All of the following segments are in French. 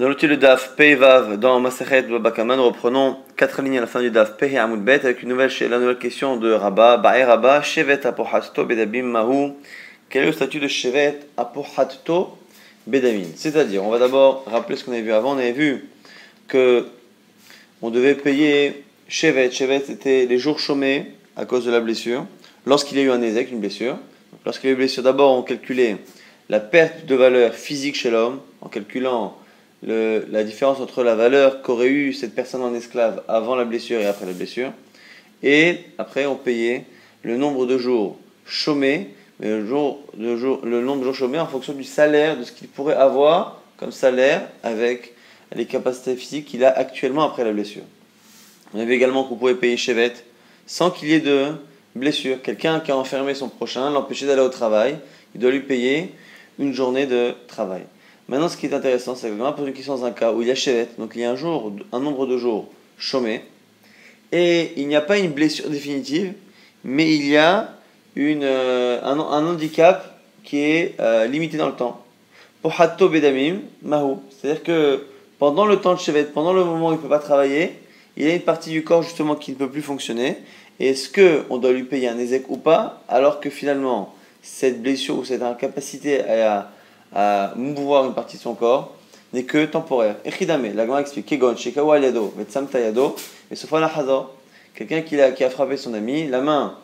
Nous allons le DAF Peivav dans Masachet Babakaman. Nous reprenons quatre lignes à la fin du DAF Pei Bet avec une nouvelle, la nouvelle question de Rabba. Ba'e Rabba, Shevet Apohasto Bedabim Mahu. Quel est le statut de Shevet Apohato Bedamim C'est-à-dire, on va d'abord rappeler ce qu'on avait vu avant. On avait vu que on devait payer Shevet. Shevet, c'était les jours chômés à cause de la blessure. Lorsqu'il y a eu un ézec, une blessure. Lorsqu'il y a eu une blessure, d'abord on calculait la perte de valeur physique chez l'homme en calculant la différence entre la valeur qu'aurait eu cette personne en esclave avant la blessure et après la blessure. Et après, on payait le nombre de jours chômés, le nombre de jours chômés en fonction du salaire, de ce qu'il pourrait avoir comme salaire avec les capacités physiques qu'il a actuellement après la blessure. On avait également qu'on pouvait payer Chevet sans qu'il y ait de blessure. Quelqu'un qui a enfermé son prochain, l'empêcher d'aller au travail, il doit lui payer une journée de travail. Maintenant, ce qui est intéressant, c'est que on pose une question dans un cas où il y a chevet, donc il y a un, jour, un nombre de jours chômés, et il n'y a pas une blessure définitive, mais il y a une, euh, un, handicap qui est euh, limité dans le temps. Pour Hatto Bedamim, Mahou. C'est-à-dire que pendant le temps de chevet, pendant le moment où il ne peut pas travailler, il y a une partie du corps justement qui ne peut plus fonctionner. Est-ce qu'on doit lui payer un ézec ou pas, alors que finalement, cette blessure ou cette incapacité à à mouvoir une partie de son corps n'est que temporaire. Echidame, la grande explique, Kegon, Shekawa Yado, Metsamta Yado, et Sofana Hazor, quelqu'un qui a, qui a frappé son ami, la main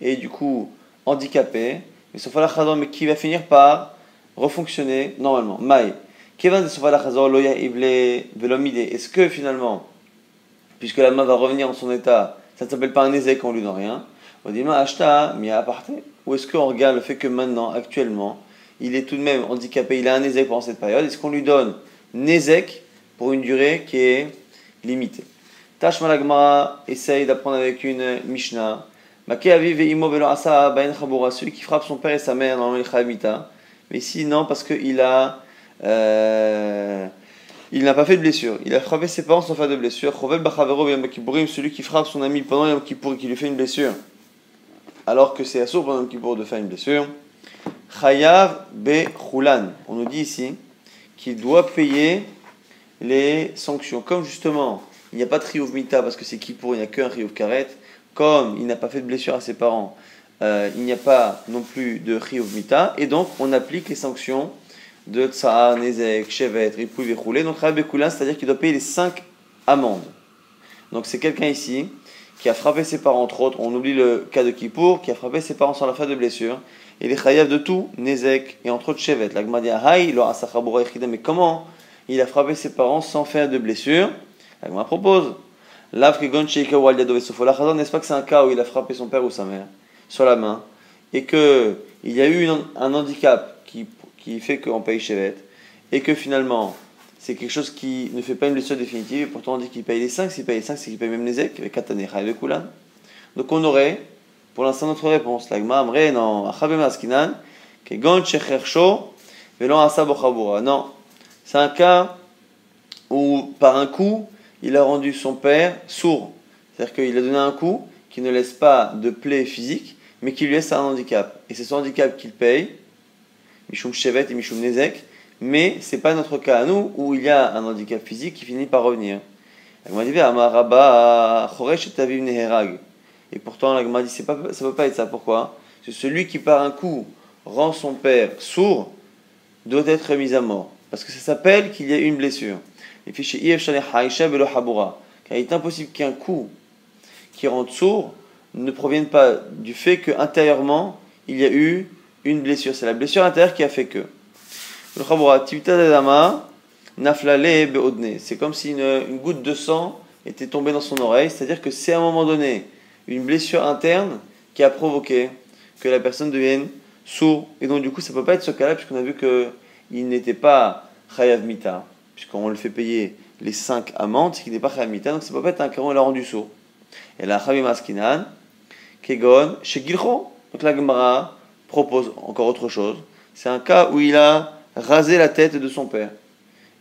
est du coup handicapée, mais Sofana Hazor, mais qui va finir par refonctionner normalement. Mai, Kevan de Sofana Hazor, Loya Ible, Velomide, est-ce que finalement, puisque la main va revenir en son état, ça ne s'appelle pas un ézec, on lui donne rien. Dit, Ashta, Mia Aparte, ou est-ce qu'on regarde le fait que maintenant, actuellement, il est tout de même handicapé, il a un Nézek pendant cette période, est-ce qu'on lui donne Nézek pour une durée qui est limitée? Tash Malagmara essaye d'apprendre avec une Mishnah. Celui qui frappe son père et sa mère dans le Mais ici, non, parce qu'il a. Euh, il n'a pas fait de blessure. Il a frappé ses parents sans faire de blessure. Celui qui frappe son ami pendant Yom Kippour et qui lui fait une blessure, alors que c'est assourd pendant Yom Kippour de faire une blessure. Chayav be chulan. On nous dit ici qu'il doit payer les sanctions. Comme justement, il n'y a pas de riyuv mita parce que c'est qui pour, il n'y a qu'un riyuv karet. Comme il n'a pas fait de blessure à ses parents, euh, il n'y a pas non plus de riyuv mita. Et donc, on applique les sanctions de tsar, nezek, shevet, ripouille, verroulé. Donc, chayav be chulan, c'est-à-dire qu'il doit payer les cinq amendes. Donc, c'est quelqu'un ici qui a frappé ses parents, entre autres, on oublie le cas de Kippour, qui a frappé ses parents sans la fin de blessure, il est chayav de tout, Nezek, et entre autres Shevet. La mais comment il a frappé ses parents sans faire de blessure? La propose. N'est-ce pas que c'est un cas où il a frappé son père ou sa mère sur la main et qu'il y a eu un handicap qui, qui fait qu'on paye Shevet et que finalement c'est quelque chose qui ne fait pas une blessure définitive et pourtant on dit qu'il paye les 5. S'il paye les 5, c'est qu'il paye même Nezek avec Katane, de Kulan. Donc on aurait pour l'instant, notre réponse, non, c'est un cas où, par un coup, il a rendu son père sourd. C'est-à-dire qu'il a donné un coup qui ne laisse pas de plaie physique, mais qui lui laisse un handicap. Et c'est son handicap qu'il paye, Mishum Shevet et Mishum Nezek, mais c'est pas notre cas à nous où il y a un handicap physique qui finit par revenir. Et. Et pourtant, la Gemara dit, pas, ça ne peut pas être ça. Pourquoi? C'est celui qui, par un coup, rend son père sourd, doit être mis à mort. Parce que ça s'appelle qu'il y a une blessure. Car il est impossible qu'un coup qui rende sourd ne provienne pas du fait qu'intérieurement, il y a eu une blessure. C'est la blessure intérieure qui a fait que. C'est comme si une, une, goutte de sang était tombée dans son oreille, c'est-à-dire que c'est à un moment donné une blessure interne qui a provoqué que la personne devienne sourd. Et donc, du coup, ça ne peut pas être ce cas-là, puisqu'on a vu qu'il n'était pas chayav mita, puisqu'on le fait payer les 5 amendes, c'est qu'il n'est pas chayav mita, donc ça ne peut pas être un cas où il a rendu sourd. Et la chavim askinan, kegon, chez Donc la Gemara propose encore autre chose. C'est un cas où il a rasé la tête de son père.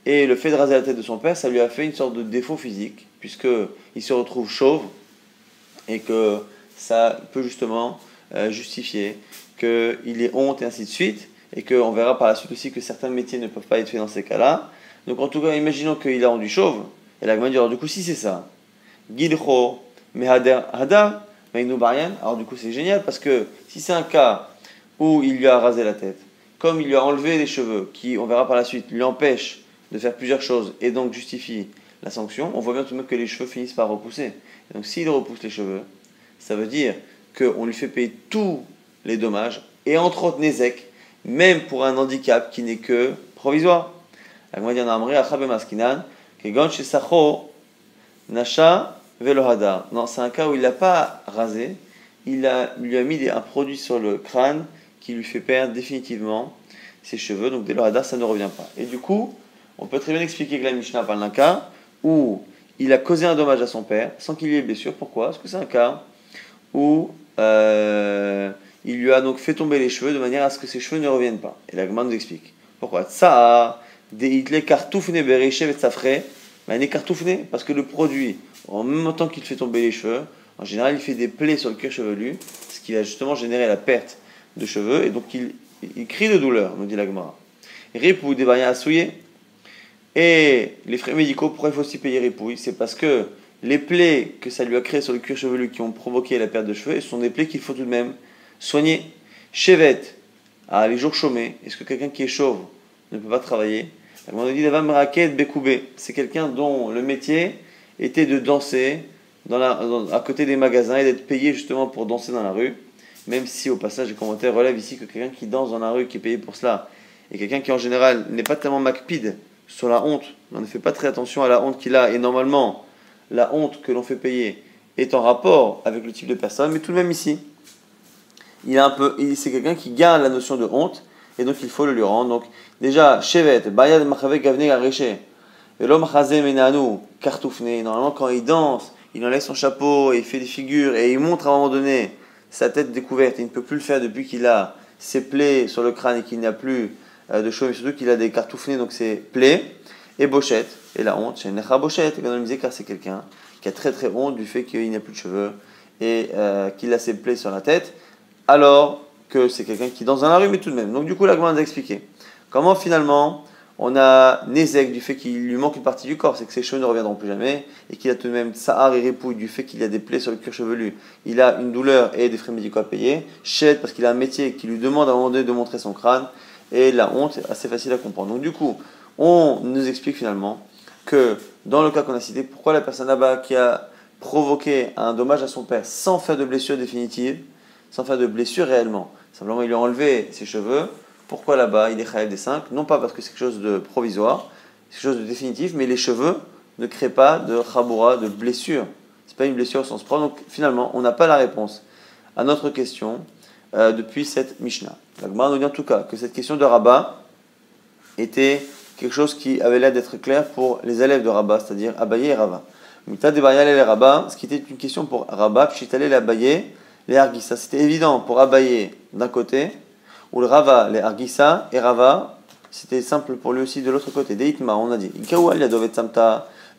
Et le fait de raser la tête de son père, ça lui a fait une sorte de défaut physique, puisqu'il se retrouve chauve, et que ça peut justement euh, justifier qu'il ait honte et ainsi de suite. et qu'on verra par la suite aussi que certains métiers ne peuvent pas être faits dans ces cas-là. Donc en tout cas, imaginons qu'il a rendu chauve, et la alors du coup, si c'est ça, Gilcho, Mehader, alors du coup c'est génial parce que si c'est un cas où il lui a rasé la tête, comme il lui a enlevé les cheveux, qui, on verra par la suite, lui empêche de faire plusieurs choses et donc justifie la sanction, on voit bien tout de même que les cheveux finissent par repousser. Donc s'il repousse les cheveux, ça veut dire qu'on lui fait payer tous les dommages, et entre autres Nezek, même pour un handicap qui n'est que provisoire. Non, c'est un cas où il n'a pas rasé, il a, lui a mis un produit sur le crâne qui lui fait perdre définitivement ses cheveux, donc dès lors ça ne revient pas. Et du coup, on peut très bien expliquer que la Mishnah parle d'un cas où il a causé un dommage à son père sans qu'il y ait blessure. Pourquoi? Parce que c'est un cas où euh, il lui a donc fait tomber les cheveux de manière à ce que ses cheveux ne reviennent pas. Et la nous explique. Pourquoi? Ça, parce que le produit, en même temps qu'il fait tomber les cheveux, en général, il fait des plaies sur le cuir chevelu, ce qui va justement générer la perte de cheveux, et donc il, crie de douleur, nous dit la Gemara. Rip ou des à souiller. Et les frais médicaux, pourquoi il faut aussi payer ripouille C'est parce que les plaies que ça lui a créées sur le cuir chevelu qui ont provoqué la perte de cheveux, sont des plaies qu'il faut tout de même soigner. Chevette, ah, les jours chômés, est-ce que quelqu'un qui est chauve ne peut pas travailler? On dit c'est quelqu'un dont le métier était de danser à côté des magasins et d'être payé justement pour danser dans la rue. Même si au passage, les commentaires relèvent ici que quelqu'un qui danse dans la rue, qui est payé pour cela, et quelqu'un qui en général n'est pas tellement macpide sur la honte, on ne fait pas très attention à la honte qu'il a, et normalement, la honte que l'on fait payer est en rapport avec le type de personne, mais tout de même ici, il a un peu, c'est quelqu'un qui garde la notion de honte, et donc il faut le lui rendre. Donc déjà, Shevet, Bayad Machave Gavne Gareche, l'homme Menanu, Kartoufne, normalement quand il danse, il enlève son chapeau, et il fait des figures, et il montre à un moment donné sa tête découverte, il ne peut plus le faire depuis qu'il a ses plaies sur le crâne et qu'il n'a plus euh, de cheveux, mais surtout qu'il a des cartoufnés, donc ses plaies, et Bochette, et la honte, c'est Necha Bochette, et car c'est quelqu'un qui a très très honte du fait qu'il n'a plus de cheveux, et euh, qu'il a ses plaies sur la tête, alors que c'est quelqu'un qui danse dans la rue, mais tout de même. Donc du coup, la a expliqué comment finalement on a Nézek du fait qu'il lui manque une partie du corps, c'est que ses cheveux ne reviendront plus jamais, et qu'il a tout de même Sahar et Répouille du fait qu'il a des plaies sur le cuir chevelu, il a une douleur et des frais médicaux à payer, Shed parce qu'il a un métier qui lui demande à un moment donné de montrer son crâne, et la honte est assez facile à comprendre. Donc du coup, on nous explique finalement que dans le cas qu'on a cité, pourquoi la personne là-bas qui a provoqué un dommage à son père sans faire de blessure définitive, sans faire de blessure réellement, simplement il lui a enlevé ses cheveux, pourquoi là-bas il est Khaïb des 5 Non pas parce que c'est quelque chose de provisoire, c'est quelque chose de définitif, mais les cheveux ne créent pas de Khaboura, de blessure. C'est pas une blessure au sens propre. Donc finalement, on n'a pas la réponse à notre question euh, depuis cette Mishnah. La nous dit en tout cas que cette question de Rabat était quelque chose qui avait l'air d'être clair pour les élèves de Rabat, c'est-à-dire Abaye et Rava. Mita de et Rabat, ce qui était une question pour Rabat, Pshitale les Abaye, les Argissa. C'était évident pour Abaye d'un côté ou le Rava, les Argissa, et Rava, c'était simple pour lui aussi de l'autre côté. Deitma, on a dit.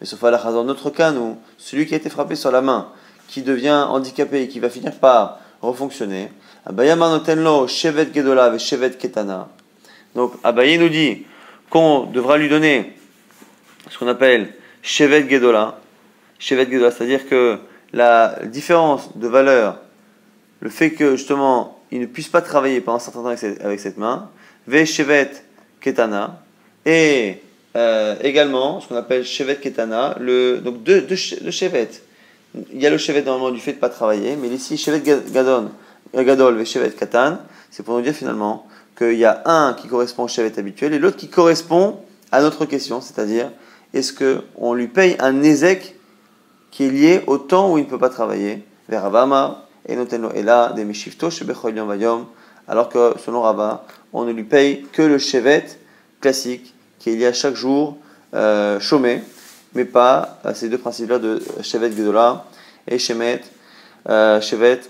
Mais sauf à la dans notre cas, nous, celui qui a été frappé sur la main, qui devient handicapé et qui va finir par refonctionner. Shevet Gedola et Shevet Ketana. Donc Abaye nous dit qu'on devra lui donner ce qu'on appelle Shevet Gedola. Shevet Gedola, c'est-à-dire que la différence de valeur, le fait que justement il ne puisse pas travailler pendant un certain temps avec cette, main. Ve shevet ketana. Et euh, également, ce qu'on appelle shevet ketana, le, donc deux, deux, shevet. Il y a le shevet normalement du fait de ne pas travailler, mais ici, shevet gadon, gadol shevet katan, c'est pour nous dire finalement qu'il y a un qui correspond au shevet habituel et l'autre qui correspond à notre question, c'est-à-dire est-ce qu'on lui paye un nezek qui est lié au temps où il ne peut pas travailler vers et là des alors que selon Rabat, on ne lui paye que le chevet classique qui est lié à chaque jour euh, chômé, mais pas ces deux principes-là de chevet gedola et chevet, euh, chevet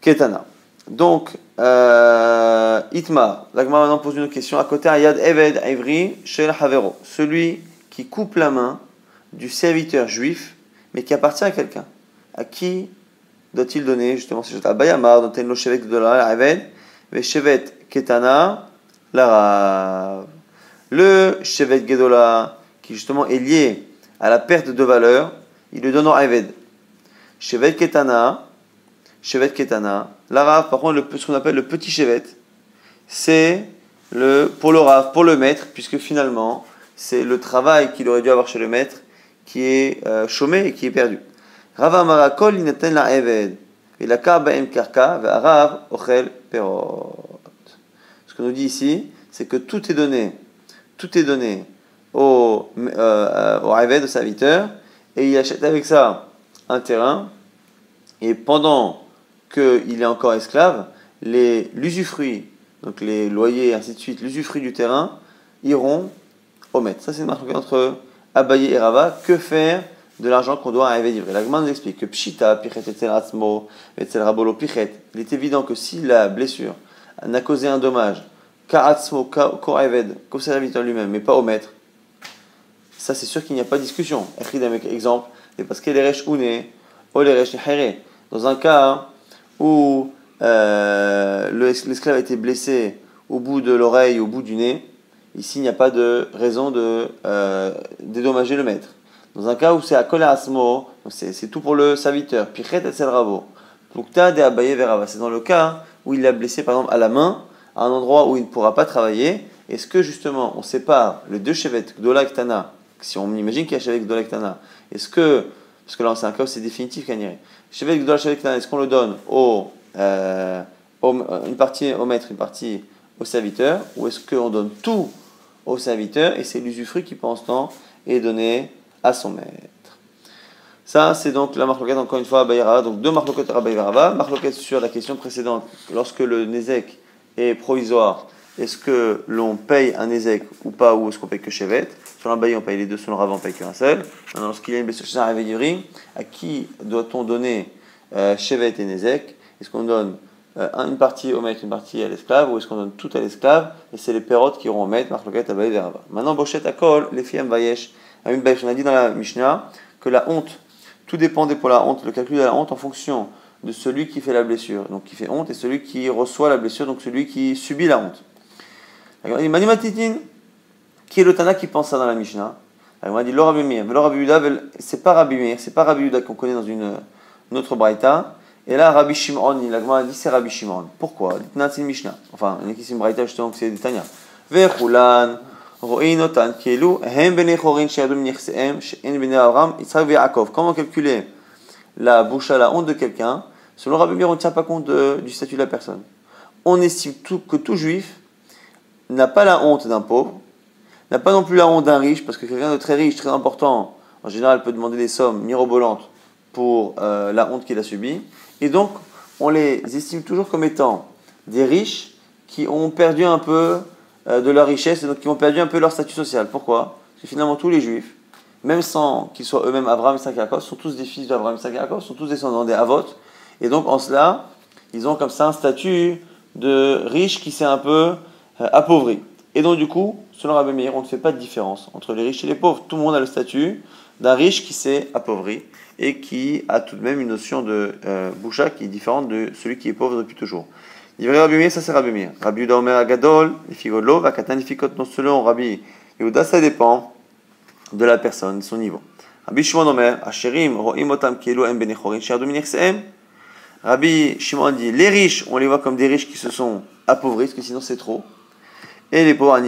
ketana. Donc, euh, Itma, l'agma maintenant pose une question. À côté, Ayad Eved Ivri Shel Havero, celui qui coupe la main du serviteur juif, mais qui appartient à quelqu'un. À qui doit-il donner justement ces choses Bayamar, dont elle shevet de la Aved, ve shevet ketana, la Le Shevet Gedola, qui justement est lié à la perte de valeur, il le donne au Eved. Shevet Ketana, Shevet Ketana, la Rav, par contre, ce qu'on appelle le petit Shevet, c'est le, pour le Rav, pour le maître, puisque finalement, c'est le travail qu'il aurait dû avoir chez le maître qui est euh, chômé et qui est perdu. Rav Amarakol, il la Eved. Et la karka, Rav Ochel Perot. Ce qu'on nous dit ici, c'est que tout est donné, tout est donné au, euh, au Eved, au serviteur, et il achète avec ça un terrain, et pendant qu'il est encore esclave, l'usufruit, donc les loyers, ainsi de suite, l'usufruit du terrain, iront au maître. Ça, c'est une marque entre Abaye et Rava. Que faire de l'argent qu'on doit à livrer La nous explique que Pshita, Pichet, etc., Rabolo, Pichet, il est évident que si la blessure n'a causé un dommage, Karatsmo, Koreved, qu'au serviteur lui-même, mais pas au maître, ça c'est sûr qu'il n'y a pas de discussion. Exemple, et parce qu'elle est ouné, Dans un cas où euh, l'esclave a été blessé au bout de l'oreille, au bout du nez, ici il n'y a pas de raison de euh, dédommager le maître. Dans un cas où c'est à Kolasmo, c'est tout pour le serviteur, Pichet et Selravo. De Abaye Verava. C'est dans le cas où il l'a blessé par exemple à la main, à un endroit où il ne pourra pas travailler. Est-ce que justement on sépare les deux chevettes, Gdola si on imagine qu'il y a chevet Gdola est-ce que, parce que là c'est un cas où c'est définitif, Chevet Gdola, chevet est-ce qu'on le donne au euh, une partie au maître, une partie au serviteur, ou est-ce qu'on donne tout au serviteur et c'est l'usufruit qui, pendant ce temps, est donné à son maître Ça, c'est donc la marloquette, encore une fois, à. Donc deux marloquettes à Bayra. Marloquette sur la question précédente, lorsque le Nézek est provisoire, est-ce que l'on paye un Nézek ou pas, ou est-ce qu'on paye que Chevet? Sur bailli, on paye les deux, sur le Rav, on paye qu'un seul. Maintenant, lorsqu'il y a une blessure chez un à qui doit-on donner euh, Chevet et Nézek est-ce qu'on donne euh, une partie au maître, une partie à l'esclave, ou est-ce qu'on donne tout à l'esclave Et c'est les pérotes qui iront au maître, marloquette, abaye, verava. Maintenant, Bochet à Kol, les filles Vayesh, On a dit dans la Mishnah que la honte, tout dépendait pour la honte, le calcul de la honte en fonction de celui qui fait la blessure, donc qui fait honte, et celui qui reçoit la blessure, donc celui qui subit la honte. Il m'a dit qui est le Tana qui pense ça dans la Mishnah On a dit L'Orabimir, c'est pas Rabimir, c'est pas Rabbi qu'on connaît dans une, une autre Braïta, et là, Rabbi Shimon, il a dit c'est Rabbi Shimon. Pourquoi c'est une Mishnah. Enfin, il y a qui braïta justement c'est des Tanya. Vechulan, bene chorin, she'adum nichseem, she'en bene Avram, Yitzhak ve'Yakov. Comment calculer la bouche à la honte de quelqu'un Selon Rabbi Mir, on ne tient pas compte du statut de la personne. On estime que tout juif n'a pas la honte d'un pauvre, n'a pas non plus la honte d'un riche, parce que quelqu'un de très riche, très important, en général, peut demander des sommes mirobolantes pour euh, la honte qu'il a subie. Et donc, on les estime toujours comme étant des riches qui ont perdu un peu euh, de leur richesse et donc qui ont perdu un peu leur statut social. Pourquoi? Parce que finalement, tous les juifs, même sans qu'ils soient eux-mêmes Abraham et Sakakos, sont tous des fils d'Abraham et Sakakos, sont tous descendants des Havot. Et donc, en cela, ils ont comme ça un statut de riche qui s'est un peu euh, appauvri. Et donc, du coup, selon Rabbi Meir, on ne fait pas de différence entre les riches et les pauvres. Tout le monde a le statut d'un riche qui s'est appauvri et qui a tout de même une notion de euh, boucha qui est différente de celui qui est pauvre depuis toujours. Livré Rabbi Meir, ça c'est Rabbi Meir. Rabbi Yehuda Omer Agadol, Figodlo, Vakatan Fikot, non selon Rabbi Yehuda, ça dépend de la personne, de son niveau. Rabbi Shimon Omer, Asherim, Ro'im Otam Kielu Sher Dominir Seem. Rabbi Shimon dit, les riches, on les voit comme des riches qui se sont appauvris, parce que sinon c'est trop. Et les pauvres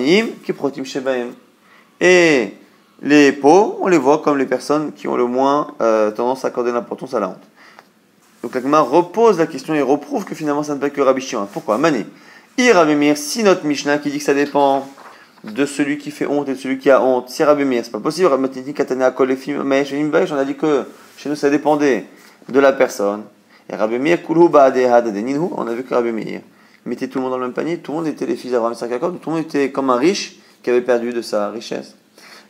qui protim Shebaem. Et les pauvres, on les voit comme les personnes qui ont le moins euh, tendance à accorder l'importance à la honte. Donc la repose la question et reprouve que finalement ça ne peut que Rabbi Shimon. Pourquoi? Mané Rabbi si notre Mishnah qui dit que ça dépend de celui qui fait honte et de celui qui a honte, si Rabbi Mir, c'est pas possible. On a dit que chez nous ça dépendait de la personne. Et Rabbi Mir, on a vu que Rabbi Mir mettait tout le monde dans le même panier, tout le monde était les fils d'Abraham Sakakot, tout le monde était comme un riche qui avait perdu de sa richesse.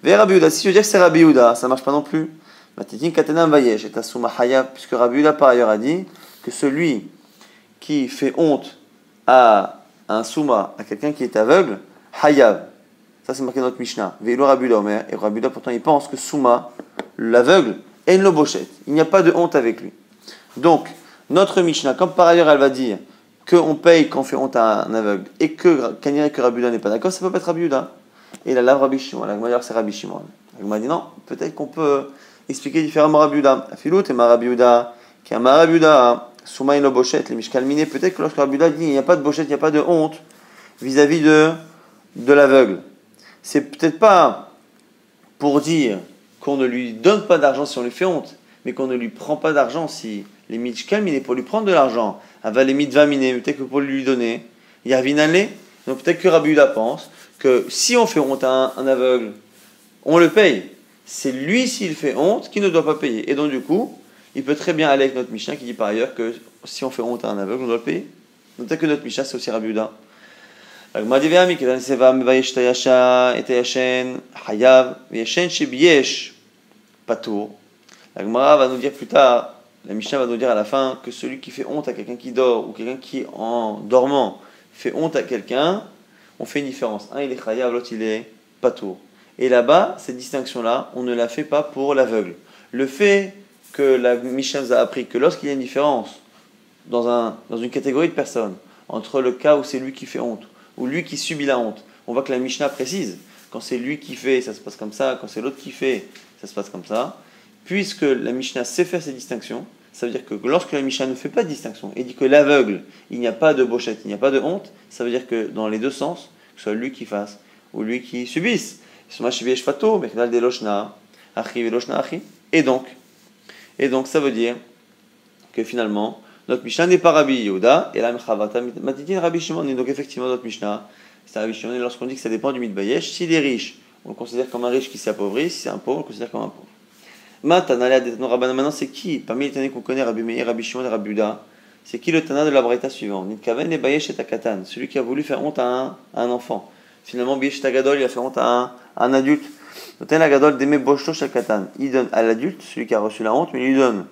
Vers Rabbi si je veux dire que c'est Rabbi Uda, ça marche pas non plus. Matitin katana vayesh et asuma hayab, puisque Rabbi par ailleurs a dit que celui qui fait honte à un souma, à quelqu'un qui est aveugle, hayab. Ça c'est marqué dans notre Mishnah. Velo Rabbi Uda Omer, et Rabbi pourtant il pense que souma, l'aveugle, est une Il n'y a pas de honte avec lui. Donc, notre Mishnah, comme par ailleurs elle va dire qu'on paye quand on fait honte à un aveugle et que Kanire que Rabuda n'est pas d'accord, ça peut pas être Rabuda. Et la lave Rabbi Shimon. La c'est Rabbi Shimon. m'a dit non, peut-être qu'on peut expliquer différemment Rabuda. Afilut et Marabiuda, qui a Marabiuda, Soumaï no Bochet, les Mishkalminé, peut-être que lorsque Rabuda dit il n'y a pas de Bochet, il n'y a pas de honte vis-à-vis de, de l'aveugle. C'est peut-être pas pour dire qu'on ne lui donne pas d'argent si on lui fait honte, mais qu'on ne lui prend pas d'argent si les Mishkalminé pour lui prendre de l'argent, avait les Mitvaminé, peut-être que pour lui donner, il a Vinalé. Donc peut-être que Rabuda pense que si on fait honte à un aveugle, on le paye c'est lui, s'il fait honte, qui ne doit pas payer. Et donc, du coup, il peut très bien aller avec notre Mishnah qui dit par ailleurs que si on fait honte à un aveugle, on doit le payer. Notez que notre Mishnah, c'est aussi Rabbi Uda. La Gemara va nous dire plus tard, la Mishnah va nous dire à la fin que celui qui fait honte à quelqu'un qui dort ou quelqu'un qui en dormant fait honte à quelqu'un, on fait une différence. Un il est chayav, l'autre il est patour. Et là-bas, cette distinction-là, on ne la fait pas pour l'aveugle. Le fait que la Mishnah nous a appris que lorsqu'il y a une différence dans, un, dans une catégorie de personnes, entre le cas où c'est lui qui fait honte, ou lui qui subit la honte, on voit que la Mishnah précise, quand c'est lui qui fait, ça se passe comme ça, quand c'est l'autre qui fait, ça se passe comme ça. Puisque la Mishnah sait faire ces distinctions, ça veut dire que lorsque la Mishnah ne fait pas de distinction et dit que l'aveugle, il n'y a pas de bochette, il n'y a pas de honte, ça veut dire que dans les deux sens, que ce soit lui qui fasse ou lui qui subisse, et donc, et donc ça veut dire que finalement, notre Mishnah n'est pas Rabbi Yehuda, et la Matitin Rabbi Shimon. donc effectivement, notre Mishnah, c'est Rabbi Shimon, et lorsqu'on dit que ça dépend du Mitbayesh, s'il est riche, on le considère comme un riche qui s'est appauvri, si c'est un pauvre, on le considère comme un pauvre. Maintenant, c'est qui Parmi les Tanais qu'on connaît, Rabbi Meir, Rabbi Shimon et Rabbi c'est qui le Tana de la Braïta suivant et et celui qui a voulu faire honte à un, à enfant. Finalement, Bayesh Tagadol, il a fait honte à un un adulte, il donne à l'adulte, celui qui a reçu la honte, mais il lui donne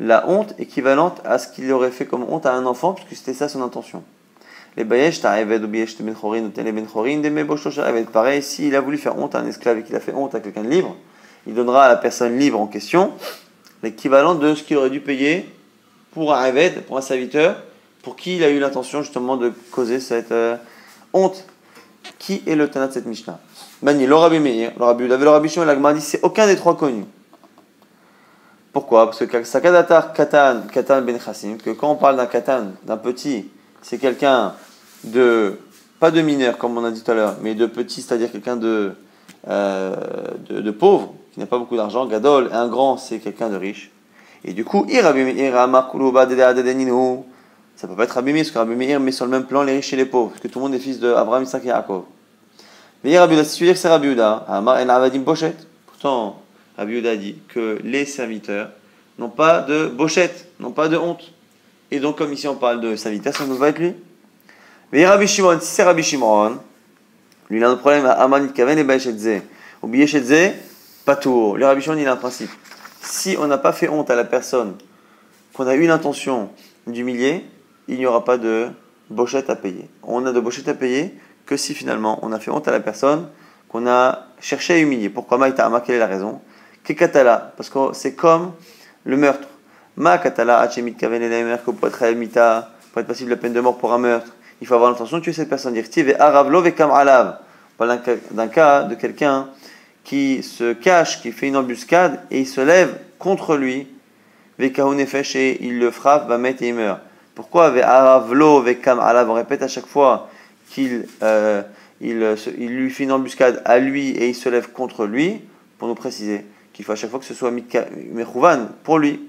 la honte équivalente à ce qu'il aurait fait comme honte à un enfant, puisque c'était ça son intention. Les bayesh, ou bayesh ben chorin, ben chorin, Pareil, s'il a voulu faire honte à un esclave et qu'il a fait honte à quelqu'un de libre, il donnera à la personne libre en question l'équivalent de ce qu'il aurait dû payer pour un eved, pour un serviteur, pour qui il a eu l'intention justement de causer cette euh, honte. Qui est le Tana de cette Mishnah? Bani, le Rabbi Meir, le Rabbi le Rabbi dit c'est aucun des trois connus. Pourquoi? Parce que Sakadatar Katan, Katan Ben Chassim, que quand on parle d'un Katan, d'un petit, c'est quelqu'un de, pas de mineur comme on a dit tout à l'heure, mais de petit, c'est-à-dire quelqu'un de, euh, de, pauvre, qui n'a pas beaucoup d'argent. Gadol, un grand, c'est quelqu'un de riche. Et du coup, ça peut pas être Rabbi parce que Rabbi Meir met sur le même plan les riches et les pauvres, parce que tout le monde est fils d'Abraham, Isaac et Yaakov. Mais Rabbi si tu veux dire que c'est Rabbi pochette. Pourtant, Rabbi dit que les serviteurs n'ont pas de bochette, n'ont pas de honte. Et donc, comme ici on parle de serviteurs, ça ne va être lui. Mais Rabbi Shimon, si c'est Rabbi Shimon, lui il a un problème à Aman Kaven et Baïchetze. Ou Baïchetze, pas tout. Le Rabbi il a un principe. Si on n'a pas fait honte à la personne, qu'on a eu l'intention d'humilier, il n'y aura pas de bochette à payer. On a de bochette à payer que si finalement on a fait honte à la personne qu'on a cherché à humilier. Pourquoi Maïtama Quelle est la raison? Kekatala, parce que c'est comme le meurtre. Ma katala achemit kaven pour être passible la peine de mort pour un meurtre. Il faut avoir l'intention de tuer cette personne. Alav. Voilà d'un cas de quelqu'un qui se cache, qui fait une embuscade et il se lève contre lui. Vekahunefesh et il le frappe, va mettre et il meurt. Pourquoi aravlo vekam alav? On répète à chaque fois qu'il euh, il, il, lui fait une embuscade à lui et il se lève contre lui, pour nous préciser qu'il faut à chaque fois que ce soit Mechouvan pour lui.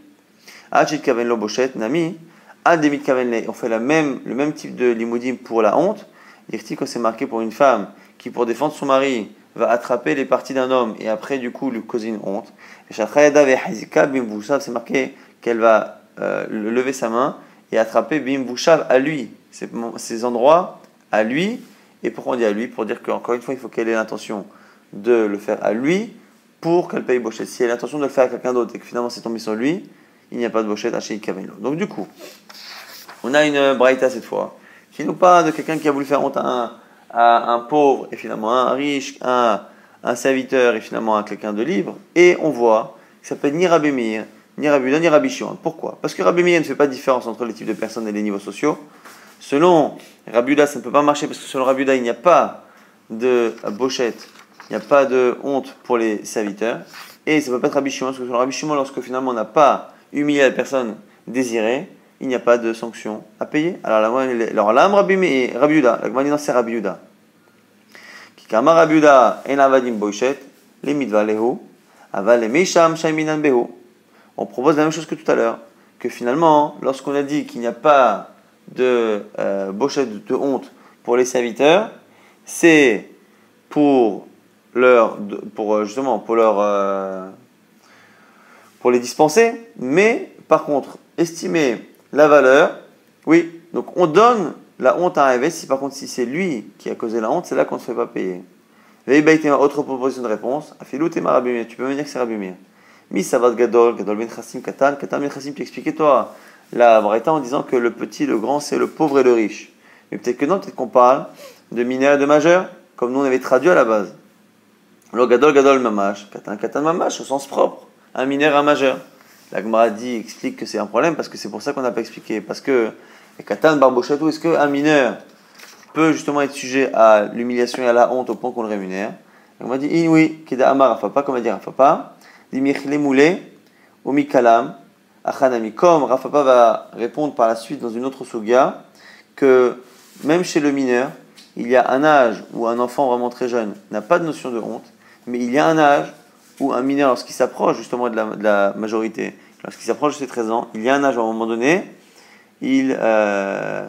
Kaven lo nami, on fait la même, le même type de limoudim pour la honte. Il que c'est marqué pour une femme qui, pour défendre son mari, va attraper les parties d'un homme et après, du coup, lui causer une honte. C'est marqué qu'elle va euh, lever sa main et attraper bim à lui. Ces endroits à lui. Et pourquoi on dit à lui? Pour dire qu'encore une fois, il faut qu'elle ait l'intention de le faire à lui pour qu'elle paye Bochet. Si elle a l'intention de le faire à quelqu'un d'autre et que finalement c'est tombé sur lui, il n'y a pas de Bochet à chez Donc du coup, on a une Braïta cette fois qui nous parle de quelqu'un qui a voulu faire honte à un, pauvre et finalement à un riche, à un, serviteur et finalement à quelqu'un de libre. Et on voit que ça peut être ni Rabbi ni Rabbi ni Rabbi Pourquoi? Parce que Rabbi ne fait pas de différence entre les types de personnes et les niveaux sociaux. Selon Rabiuda, ça ne peut pas marcher parce que selon Rabiuda, il n'y a pas de bochette, il n'y a pas de honte pour les serviteurs. Et ça ne peut pas être Rabbi parce que selon Rabbi lorsque finalement on n'a pas humilié la personne désirée, il n'y a pas de sanction à payer. Alors là, alors là, Rabbi Rabiuda, la non, c'est Rabiuda. Kikama Rabiuda, en avadim bochet, les mitva lehu, aval les mesham shaiminan behu. On propose la même chose que tout à l'heure, que finalement, lorsqu'on a dit qu'il n'y a pas de euh, de honte pour les serviteurs, c'est pour leur, pour euh, justement pour leur, euh, pour les dispenser, mais par contre estimer la valeur, oui, donc on donne la honte à un évêque, si par contre si c'est lui qui a causé la honte, c'est là qu'on ne se fait pas payer. Autre proposition de réponse, tu peux me dire que c'est Rabbi Mi Savad Gadol, Gadol Ben Chassim Katan, Katan Ben Chassim, tu expliquais toi la Braïta en disant que le petit, le grand, c'est le pauvre et le riche. Mais peut-être que non, peut-être qu'on parle de mineur et de majeur, comme nous on avait traduit à la base. Le gadol gadol mamash, katan katan mamash au sens propre, un mineur, un majeur. La Gemara dit, explique que c'est un problème parce que c'est pour ça qu'on n'a pas expliqué. Parce que katan barbochatou, est-ce qu'un mineur peut justement être sujet à l'humiliation et à la honte au point qu'on le rémunère? La Gemara dit, oui, keda amar afapa, comme a dit afapa, dimichle moulé, omikalam, Achanami. Comme Rafapa va répondre par la suite dans une autre sugia, que même chez le mineur, il y a un âge où un enfant vraiment très jeune n'a pas de notion de honte, mais il y a un âge où un mineur, lorsqu'il s'approche justement de la, majorité, lorsqu'il s'approche de ses 13 ans, il y a un âge à un moment donné, il, euh,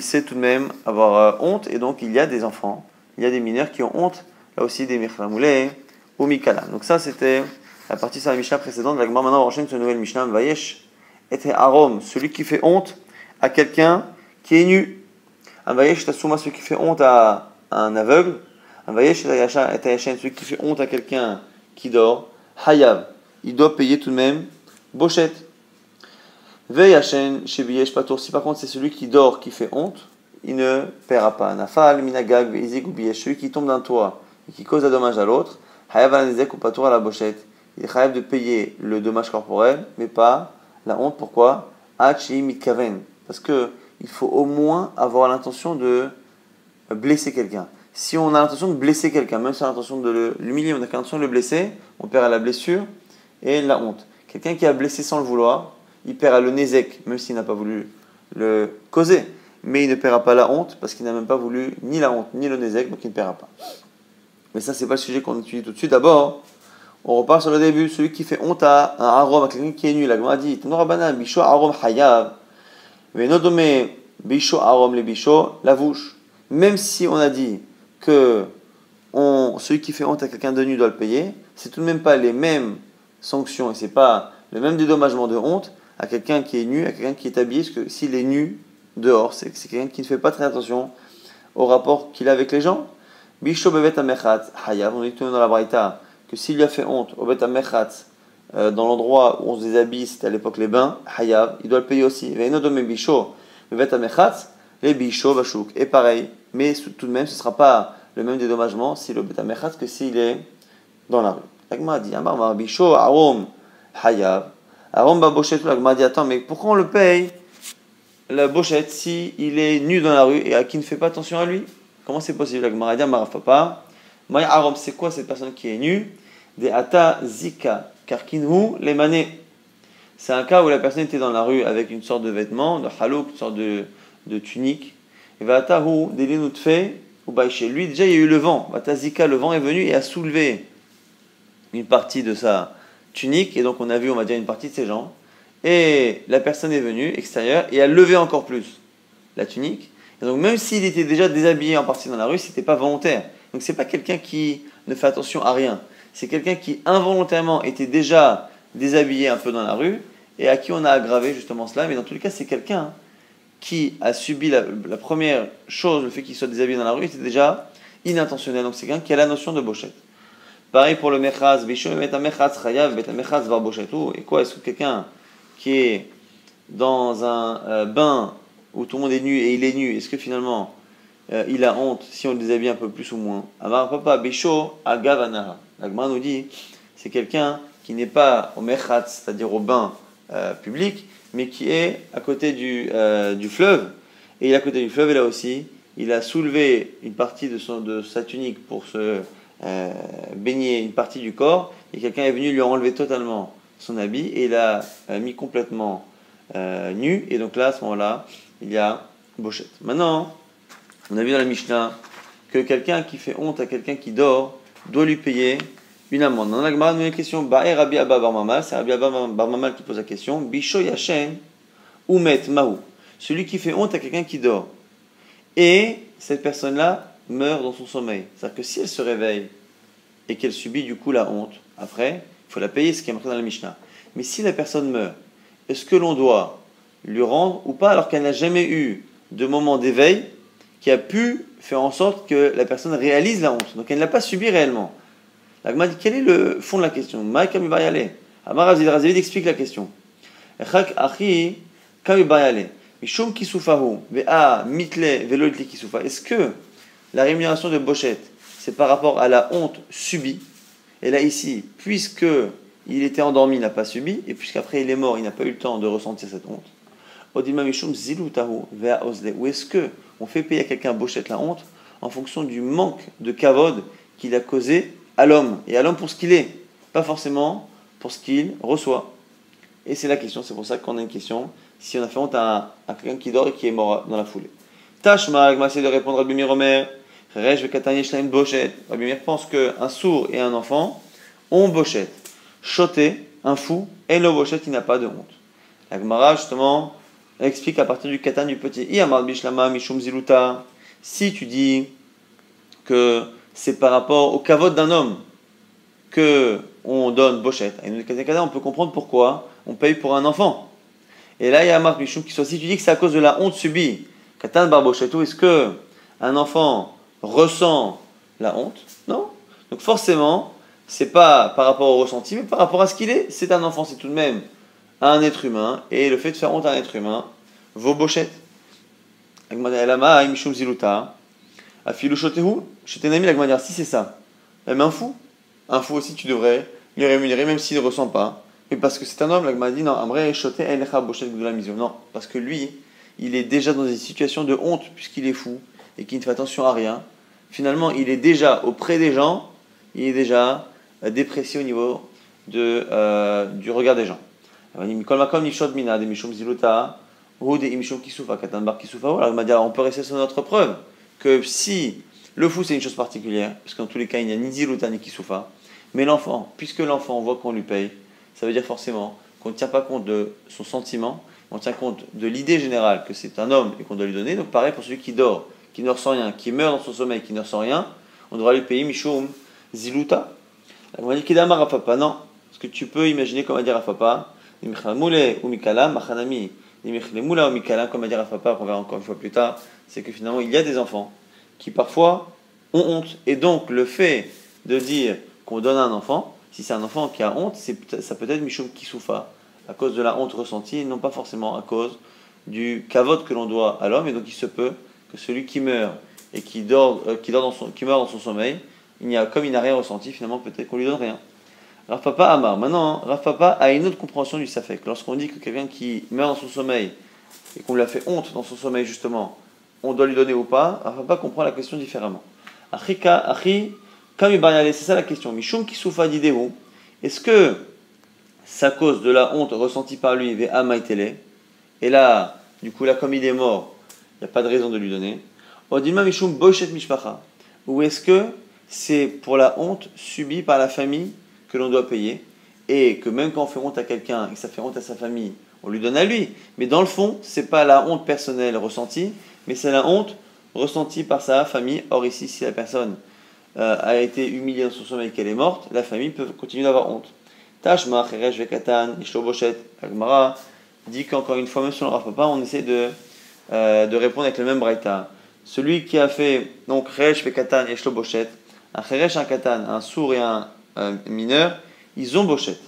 sait tout de même avoir euh, honte, et donc il y a des enfants, il y a des mineurs qui ont honte, là aussi des Mirchamoulé ou Mikala. Donc ça c'était la partie sur la Mishnah précédente. Maintenant, on enchaîne sur une nouvelle Mishnah. Vayesh était Arom, celui qui fait honte à quelqu'un qui est nu. Un Vayesh Tasuma, celui qui fait honte à un aveugle. Un Vayesh était celui qui fait honte à quelqu'un qui dort. Hayav, il doit payer tout de même Bochette. Veyashen chez Biyesh Patour. Si par contre c'est celui qui dort qui fait honte, il ne paiera pas. Nafal, Minagag, Izik ou celui qui tombe d'un toit et qui cause un dommage à l'autre. Hayav Anizek ou Patour à la Bochette il est de payer le dommage corporel, mais pas la honte. Pourquoi? Parce que il faut au moins avoir l'intention de blesser quelqu'un. Si on a l'intention de blesser quelqu'un, même si on a l'intention de l'humilier, on a l'intention de le blesser, on perd la blessure et la honte. Quelqu'un qui a blessé sans le vouloir, il perd le nézek, même s'il n'a pas voulu le causer. Mais il ne paiera pas la honte parce qu'il n'a même pas voulu ni la honte ni le nézek, donc il ne paiera pas. Mais ça, c'est pas le sujet qu'on étudie tout de suite. D'abord, on repart sur le début, celui qui fait honte à un arôme, à quelqu'un qui est nul. La Gemara dit, bisho arom hayav, venodome bisho arom le bisho, la bouche. Même si on a dit que on, celui qui fait honte à quelqu'un de nu doit le payer, c'est tout de même pas les mêmes sanctions et c'est pas le même dédommagement de honte à quelqu'un qui est nu, à quelqu'un qui est habillé, parce que s'il est nu dehors, c'est quelqu'un qui ne fait pas très attention au rapport qu'il a avec les gens. Bisho bevet amechat hayav, on est dans la braïta que s'il lui a fait honte au Bet euh, dans l'endroit où on se déshabille, c'était à l'époque les bains, Hayav, il doit le payer aussi. Les Bisho Bashuk. Et pareil, mais tout de même, ce ne sera pas le même dédommagement si le Bet que s'il est dans la rue. L'agma dit Amar Arom Hayav. Arom Baboshet, l'agma dit Attends, mais pourquoi on le paye la bochette si il est nu dans la rue et à qui ne fait pas attention à lui? Comment c'est possible? L'agma dit Amar Papa. Maya Arom, c'est quoi cette personne qui est nue? Des ata zika karkinhu mané. C'est un cas où la personne était dans la rue avec une sorte de vêtement, de halouk, une sorte de, de tunique. Et vatahu fait ou chez lui, déjà il y a eu le vent. Vata zika, le vent est venu et a soulevé une partie de sa tunique. Et donc on a vu, on va dire, une partie de ses jambes. Et la personne est venue extérieure et a levé encore plus la tunique. Et donc même s'il était déjà déshabillé en partie dans la rue, c'était pas volontaire. Donc c'est pas quelqu'un qui ne fait attention à rien c'est quelqu'un qui involontairement était déjà déshabillé un peu dans la rue et à qui on a aggravé justement cela. Mais dans tous les cas, c'est quelqu'un qui a subi la, première chose, le fait qu'il soit déshabillé dans la rue, était déjà inintentionnel. Donc c'est quelqu'un qui a la notion de bochette. Pareil pour le mechaz, et quoi? Est-ce que quelqu'un qui est dans un euh, bain où tout le monde est nu et il est nu, est-ce que finalement euh, il a honte si on le déshabille un peu plus ou moins? Amar papa, bisho agavanaha. L'Agma nous dit c'est quelqu'un qui n'est pas au mechat, c'est-à-dire au bain euh, public, mais qui est à côté du, euh, du fleuve et il est à côté du fleuve, et là aussi, il a soulevé une partie de, son, de sa tunique pour se euh, baigner une partie du corps, et quelqu'un est venu lui enlever totalement son habit, et il a euh, mis complètement euh, nu, et donc là, à ce moment-là, il y a bochette. Maintenant, on a vu dans la Mishnah que quelqu'un qui fait honte à quelqu'un qui dort doit lui payer une amende. Dans la Gemara, une question. Ba'er Rabbi Abba Bar Mamal, c'est Rabbi Abba qui pose la question. Bisho Umet Mahu. Celui qui fait honte à quelqu'un qui dort. Et cette personne-là meurt dans son sommeil. C'est-à-dire que si elle se réveille et qu'elle subit du coup la honte, après, il faut la payer, ce qui est marqué dans la Mishnah. Mais si la personne meurt, est-ce que l'on doit lui rendre ou pas alors qu'elle n'a jamais eu de moment d'éveil qui a pu faire en sorte que la personne réalise la honte? Donc elle ne l'a pas subi réellement. La dit quel est le fond de la question? Amar Razidavid explique la question. Est-ce que la rémunération de Bochette, c'est par rapport à la honte subie? Et là, ici, puisque il était endormi, il n'a pas subi, et puisqu'après il est mort, il n'a pas eu le temps de ressentir cette honte. Ou est-ce que on fait payer à quelqu'un Bochette la honte en fonction du manque de kavod qu'il a causé à l'homme, et à l'homme pour ce qu'il est, pas forcément pour ce qu'il reçoit. Et c'est la question, c'est pour ça qu'on a une question, si on a fait honte à, quelqu'un qui dort et qui est mort dans la foulée. Tashma, essaie de répondre à Bimir Omer, Rej Shleim Bochet. Bimir pense qu'un sourd et un enfant ont Bochette. Choté, un fou, et le Bochette, il n'a pas de honte. La Gemara, justement, explique à partir du katan du petit. Mishum Ziluta. Si tu dis que c'est par rapport au kavod d'un homme que on donne bochette. on peut comprendre pourquoi on paye pour un enfant. Et là, il y a Marc Michoum qui soit si tu dis que c'est à cause de la honte subie, Katan Barbochetto, est-ce que un enfant ressent la honte? Non. Donc forcément, c'est pas par rapport au ressenti, mais par rapport à ce qu'il est. C'est un enfant, c'est tout de même un être humain, et le fait de faire honte à un être humain vaut bochette. Afilu shotehu, ami la dire si c'est ça, même un fou, un fou aussi tu devrais lui rémunérer même s'il ne ressent pas. Mais parce que c'est un homme, la dit non, Amre de la. Non, parce que lui, il est déjà dans une situation de honte puisqu'il est fou et qu'il ne fait attention à rien. Finalement, il est déjà auprès des gens, il est déjà euh, déprécié au niveau de, euh, du regard des gens. On peut rester sur notre preuve que si le fou c'est une chose particulière, parce qu'en tous les cas il n'y a ni ziluta ni kisoufa, mais l'enfant, puisque l'enfant voit qu'on lui paye, ça veut dire forcément qu'on ne tient pas compte de son sentiment, on tient compte de l'idée générale que c'est un homme et qu'on doit lui donner. Donc pareil pour celui qui dort, qui ne ressent rien, qui meurt dans son sommeil, qui ne ressent rien, on devra lui payer mishum ziluta. On va dire kidama rafapa, non. Parce que tu peux imaginer comment dire rafapa, ou mikala, machanami, comme dire rafapa, qu'on verra encore une fois plus tard, c'est que finalement il y a des enfants qui parfois ont honte. Et donc le fait de dire qu'on donne un enfant, si c'est un enfant qui a honte, ça peut être Mishum Kisoufa, à cause de la honte ressentie, non pas forcément à cause du kavod que l'on doit à l'homme. Et donc il se peut que celui qui meurt et qui, dort, euh, qui, dort dans son, qui meurt dans son sommeil, il n'y a, comme il n'a rien ressenti, finalement peut-être qu'on lui donne rien. Rav Papa Amar. Maintenant, Rav Papa a une autre compréhension du Safek. Lorsqu'on dit que quelqu'un qui meurt dans son sommeil et qu'on lui a fait honte dans son sommeil justement, on doit lui donner ou pas, Rav pas comprendre la question différemment. C'est ça la question. Mishum soufa d'idéo. Est-ce que sa cause de la honte ressentie par lui, ve et là, du coup, là, comme il est mort, il n'y a pas de raison de lui donner. Ou est-ce que c'est pour la honte subie par la famille que l'on doit payer et que même quand on fait honte à quelqu'un et que ça fait honte à sa famille, on lui donne à lui. Mais dans le fond, c'est pas la honte personnelle ressentie, mais c'est la honte ressentie par sa famille. Or ici, si la personne euh, a été humiliée dans son sommeil qu'elle est morte, la famille peut continuer d'avoir honte. Tashma, Cheresh, Vekatan, Ishloboshet, Agmara dit qu'encore une fois, même ne le pas, on essaie de, euh, de répondre avec le même braïta. Celui qui a fait donc Cheresh, Vekatan et un un Katan, un sourd et un, mineur, ils ont Boshet.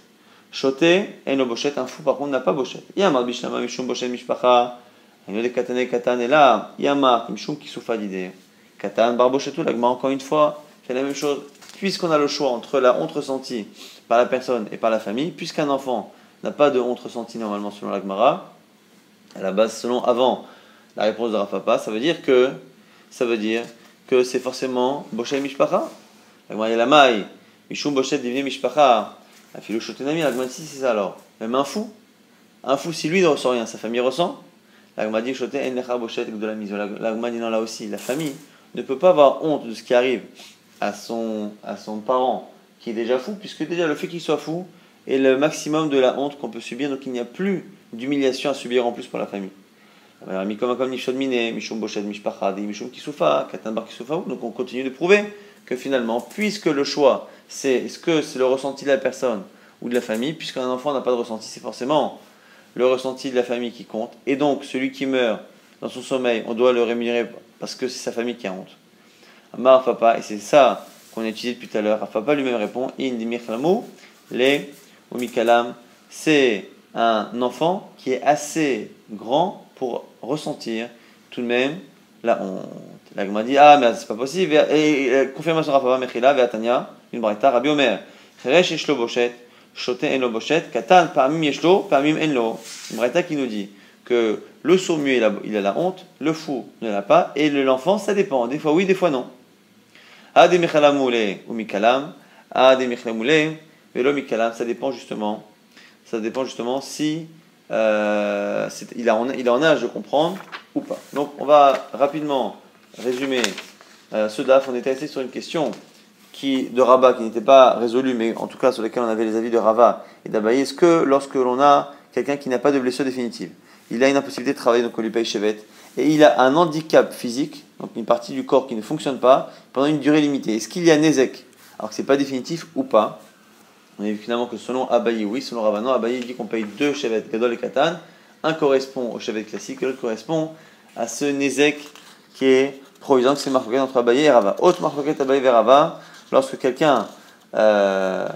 Choté et no Boshet, un fou par contre n'a pas Boshet. Yamar Bishlama, Mishum Boshet, Mishpacha. Katane Katan est là, Yama, Kimshum Kisufa d'idée. Katan, Barboshetou, l'agma, encore une fois, fait la même chose. Puisqu'on a le choix entre la honte ressentie par la personne et par la famille, puisqu'un enfant n'a pas de honte ressentie normalement selon l'agmara, à la base, selon avant La réponse de Rafapa, ça veut dire que ça veut dire que c'est forcément Boshet Mishpacha. La la maille, Mishum Boshet divine Mishpacha. La philo Shotenami, la c'est ça alors. Même un fou. Un fou, si lui ne ressent rien, sa famille ressent. De la mise. Là aussi, la famille ne peut pas avoir honte de ce qui arrive à son, à son parent qui est déjà fou, puisque déjà le fait qu'il soit fou est le maximum de la honte qu'on peut subir, donc il n'y a plus d'humiliation à subir en plus pour la famille. Donc on continue de prouver que finalement, puisque le choix, c'est est-ce que c'est le ressenti de la personne ou de la famille, puisqu'un enfant n'a pas de ressenti, c'est forcément le ressenti de la famille qui compte. Et donc, celui qui meurt dans son sommeil, on doit le rémunérer parce que c'est sa famille qui a honte. Amar Papa, et c'est ça qu'on a utilisé depuis tout à l'heure. Papa lui-même répond Indimir les Omikalam, c'est un enfant qui est assez grand pour ressentir tout de même la honte. La dit Ah, mais c'est pas possible. Et confirmation Papa Mechila, Veatania, une braïta, Rabbi Omer. Cheresh Eshlo Boshet, Shote Enlo Boshet, Katan, Pamim Yeshlo, Pamim Enlo. Braïta qui nous dit que le sourd il a la honte, le fou ne l'a pas, et l'enfant, ça dépend. Des fois oui, des fois non. Ade ou mikalam, ade velo mikalam, ça dépend justement, ça dépend justement si euh, il, a en, en âge de comprendre ou pas. Donc on va rapidement résumer euh, ce DAF. On était resté sur une question qui, de Rabat qui n'était pas résolue, mais en tout cas sur laquelle on avait les avis de Rava et d'Abaye. Est-ce que lorsque l'on a quelqu'un qui n'a pas de blessure définitive, il a une impossibilité de travailler, donc on lui paye chevet, et il a un handicap physique, donc une partie du corps qui ne fonctionne pas, pendant une durée limitée. Est-ce qu'il y a Nezek Alors que ce n'est pas définitif ou pas? On a vu finalement que selon Abaye, oui, selon Ravanon, Abaye dit qu'on paye deux chevet, Gadol et Katan. Un correspond au chevet classique, l'autre correspond à ce Nezek qui est provisoire, c'est marqué entre Abaye et Rava. Autre marqué Abaye et Rava, lorsque quelqu'un euh,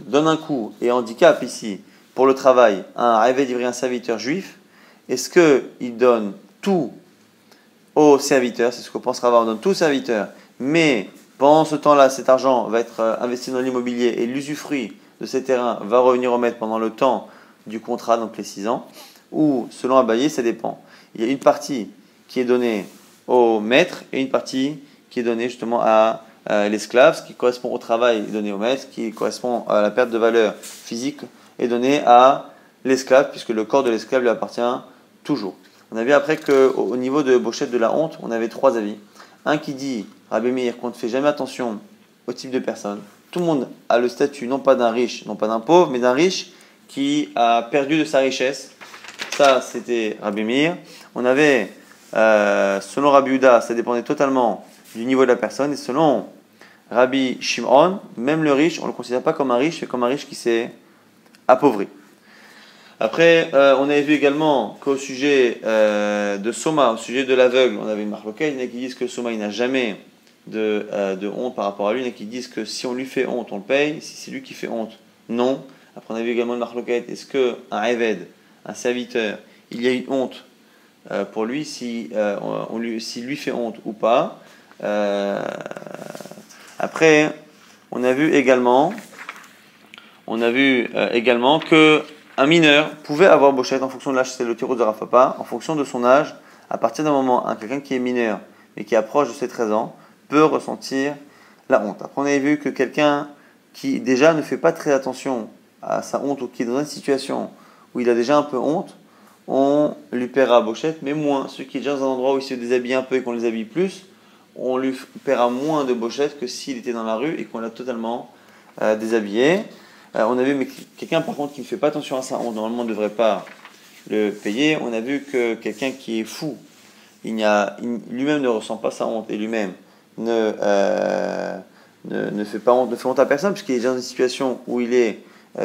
donne un coup et handicap ici pour le travail un rêve d'ivrer un serviteur juif, est-ce qu'il donne tout au serviteur? C'est ce qu'on pensera avoir, on donne tout au serviteur, mais pendant ce temps-là, cet argent va être euh, investi dans l'immobilier et l'usufruit de ces terrains va revenir au maître pendant le temps du contrat, donc les 6 ans, ou selon Abaye, ça dépend. Il y a une partie qui est donnée au maître et une partie qui est donnée justement à euh, l'esclave, ce qui correspond au travail donné au maître, qui correspond à la perte de valeur physique est donnée à l'esclave, puisque le corps de l'esclave lui appartient toujours. On a vu après qu'au niveau de Bochette de la honte, on avait trois avis. Un qui dit, Rabbi Meir, qu'on ne fait jamais attention au type de personne. Tout le monde a le statut non pas d'un riche, non pas d'un pauvre, mais d'un riche qui a perdu de sa richesse. Ça, c'était Rabbi Meir. On avait, euh, selon Rabbi Uda, ça dépendait totalement du niveau de la personne. Et selon Rabbi Shimon, même le riche, on ne le considère pas comme un riche, mais comme un riche qui s'est appauvri. Après, euh, on avait vu également qu'au sujet euh, de Soma, au sujet de l'aveugle, on avait une marque il y en a qui disent que Soma il n'a jamais de, euh, de, honte par rapport à lui, il y en a qui disent que si on lui fait honte, on le paye, si c'est lui qui fait honte, non. Après, on a vu également une marque est-ce qu'un Eved, un serviteur, il y a une honte pour lui, si, on lui, s'il lui fait honte ou pas Après, on a vu également, on a vu également que un mineur pouvait avoir bochette en fonction de l'âge, c'est le tirou de Rafapa, en fonction de son âge, à partir d'un moment, un quelqu'un qui est mineur, mais qui approche de ses 13 ans, peut ressentir la honte. Après, on avait vu que quelqu'un qui déjà ne fait pas très attention à sa honte ou qui est dans une situation où il a déjà un peu honte, on lui paiera bochette, mais moins. Celui qui est déjà dans un endroit où il se déshabille un peu et qu'on les habille plus, on lui paiera moins de bochette que s'il était dans la rue et qu'on l'a totalement euh, déshabillé. Euh, on a vu, mais quelqu'un par contre qui ne fait pas attention à ça, on normalement ne devrait pas le payer. On a vu que quelqu'un qui est fou, il lui-même ne ressent pas sa honte et lui-même ne, euh, ne, fait pas honte, ne à personne, puisqu'il est dans une situation où il est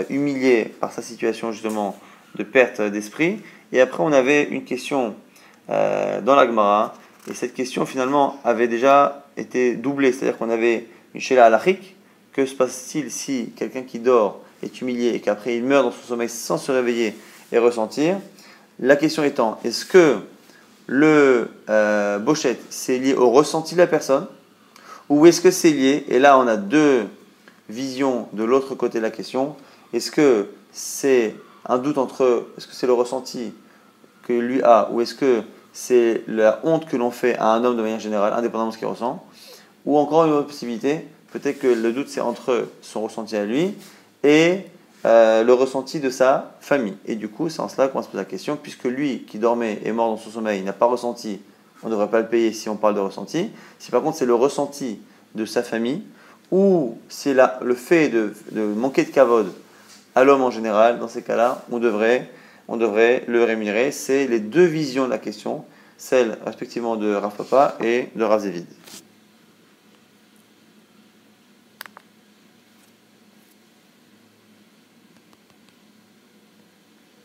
humilié par sa situation justement de perte d'esprit. Et après, on avait une question dans l'Agmara, et cette question finalement avait déjà été doublée, c'est-à-dire qu'on avait une Shela alachique, que se passe-t-il si quelqu'un qui dort est humilié et qu'après il meurt dans son sommeil sans se réveiller et ressentir? La question étant, est-ce que le euh, bochette c'est lié au ressenti de la personne ou est-ce que c'est lié Et là on a deux visions de l'autre côté de la question. Est-ce que c'est un doute entre est-ce que c'est le ressenti que lui a ou est-ce que c'est la honte que l'on fait à un homme de manière générale, indépendamment de ce qu'il ressent, ou encore une autre possibilité, peut-être que le doute c'est entre son ressenti à lui et euh, le ressenti de sa famille. Et du coup, c'est en cela qu'on se pose la question, puisque lui qui dormait et mort dans son sommeil n'a pas ressenti, on ne devrait pas le payer si on parle de ressenti. Si par contre c'est le ressenti de sa famille, ou c'est le fait de, manquer de cavode à l'homme en général, dans ces cas-là, on devrait, on devrait le rémunérer. C'est les deux visions de la question, celle respectivement de Rav Papa et de Rav Zévid.